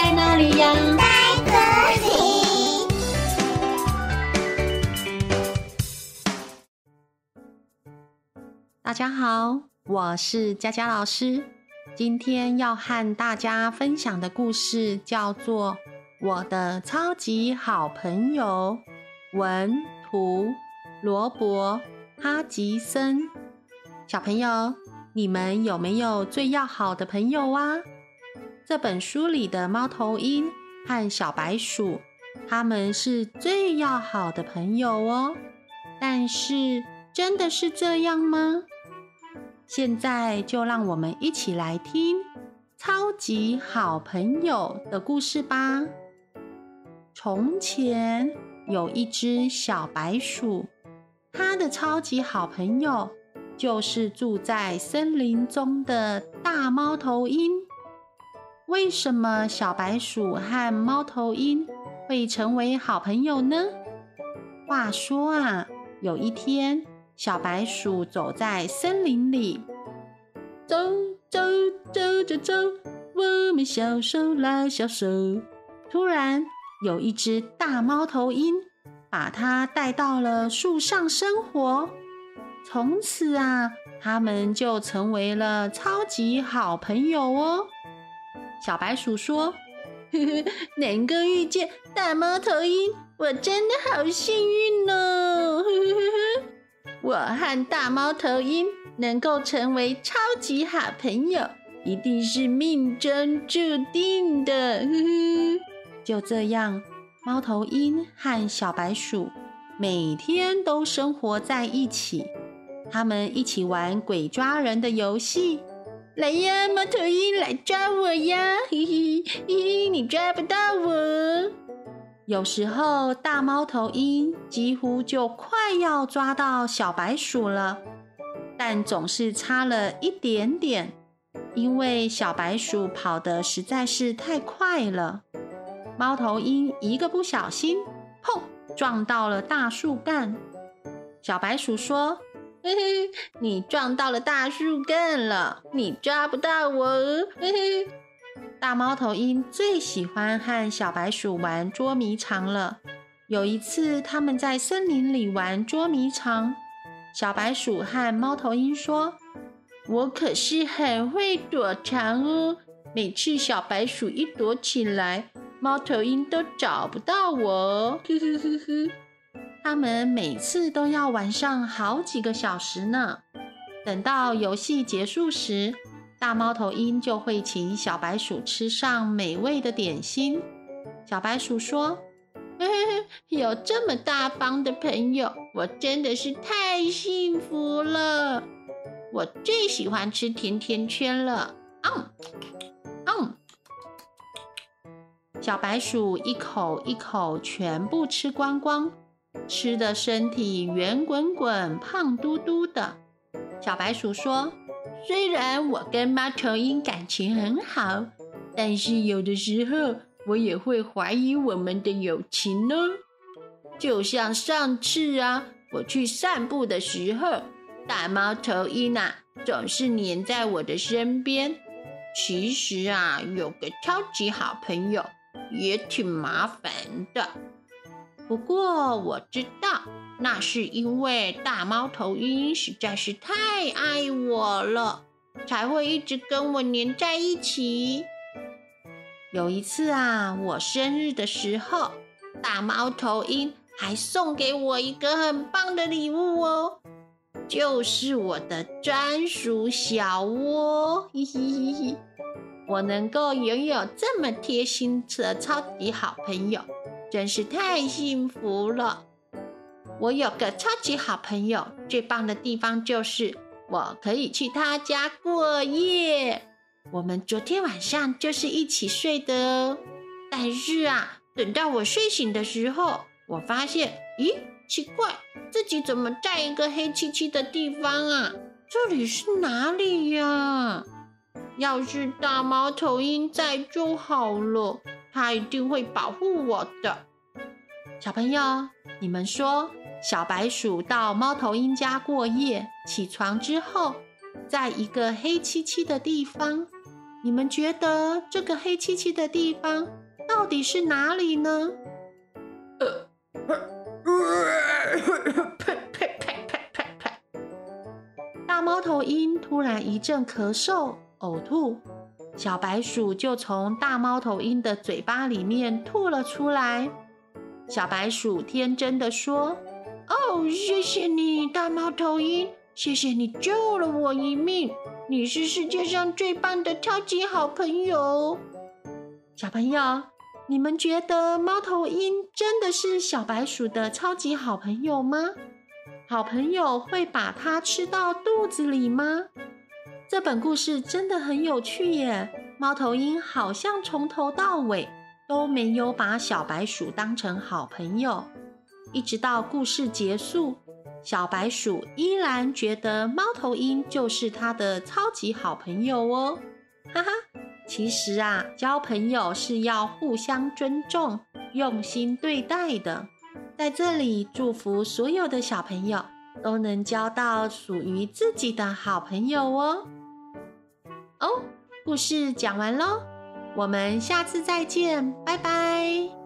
在哪里呀？在这里。大家好，我是佳佳老师。今天要和大家分享的故事叫做《我的超级好朋友》，文图罗伯哈吉森。小朋友，你们有没有最要好的朋友啊？这本书里的猫头鹰和小白鼠，他们是最要好的朋友哦。但是，真的是这样吗？现在就让我们一起来听《超级好朋友》的故事吧。从前有一只小白鼠，它的超级好朋友就是住在森林中的大猫头鹰。为什么小白鼠和猫头鹰会成为好朋友呢？话说啊，有一天，小白鼠走在森林里，走走走走走，我们小手拉小手。突然，有一只大猫头鹰把它带到了树上生活。从此啊，他们就成为了超级好朋友哦。小白鼠说：“呵呵，能够遇见大猫头鹰，我真的好幸运哦。呵呵呵”我和大猫头鹰能够成为超级好朋友，一定是命中注定的。呵呵，就这样，猫头鹰和小白鼠每天都生活在一起。他们一起玩鬼抓人的游戏。来呀，猫头鹰，来抓我呀！嘿嘿嘿嘿，你抓不到我。有时候，大猫头鹰几乎就快要抓到小白鼠了，但总是差了一点点，因为小白鼠跑得实在是太快了。猫头鹰一个不小心，砰，撞到了大树干。小白鼠说：“嘿嘿，你撞到了大树干了，你抓不到我。”嘿嘿。大猫头鹰最喜欢和小白鼠玩捉迷藏了。有一次，他们在森林里玩捉迷藏，小白鼠和猫头鹰说：“我可是很会躲藏哦，每次小白鼠一躲起来，猫头鹰都找不到我。”呵呵呵呵。他们每次都要玩上好几个小时呢。等到游戏结束时，大猫头鹰就会请小白鼠吃上美味的点心。小白鼠说：“嘿嘿，有这么大方的朋友，我真的是太幸福了。我最喜欢吃甜甜圈了。”嗯嗯，小白鼠一口一口全部吃光光，吃的身体圆滚滚、胖嘟嘟的。小白鼠说。虽然我跟猫头鹰感情很好，但是有的时候我也会怀疑我们的友情呢。就像上次啊，我去散步的时候，大猫头鹰啊总是黏在我的身边。其实啊，有个超级好朋友也挺麻烦的。不过我知道。那是因为大猫头鹰实在是太爱我了，才会一直跟我黏在一起。有一次啊，我生日的时候，大猫头鹰还送给我一个很棒的礼物哦，就是我的专属小窝。嘿嘿嘿嘿，我能够拥有这么贴心的超级好朋友，真是太幸福了。我有个超级好朋友，最棒的地方就是我可以去他家过夜。我们昨天晚上就是一起睡的哦。但是啊，等到我睡醒的时候，我发现，咦，奇怪，自己怎么在一个黑漆漆的地方啊？这里是哪里呀？要是大猫头鹰在就好了，它一定会保护我的。小朋友，你们说？小白鼠到猫头鹰家过夜，起床之后，在一个黑漆漆的地方，你们觉得这个黑漆漆的地方到底是哪里呢？呃，呸呸呸呸呸呸！大猫头鹰突然一阵咳嗽、呕吐，小白鼠就从大猫头鹰的嘴巴里面吐了出来。小白鼠天真的说：“哦，谢谢你，大猫头鹰。”谢谢你救了我一命，你是世界上最棒的超级好朋友。小朋友，你们觉得猫头鹰真的是小白鼠的超级好朋友吗？好朋友会把它吃到肚子里吗？这本故事真的很有趣耶！猫头鹰好像从头到尾都没有把小白鼠当成好朋友，一直到故事结束。小白鼠依然觉得猫头鹰就是它的超级好朋友哦，哈哈！其实啊，交朋友是要互相尊重、用心对待的。在这里，祝福所有的小朋友都能交到属于自己的好朋友。哦，故事讲完喽，我们下次再见，拜拜。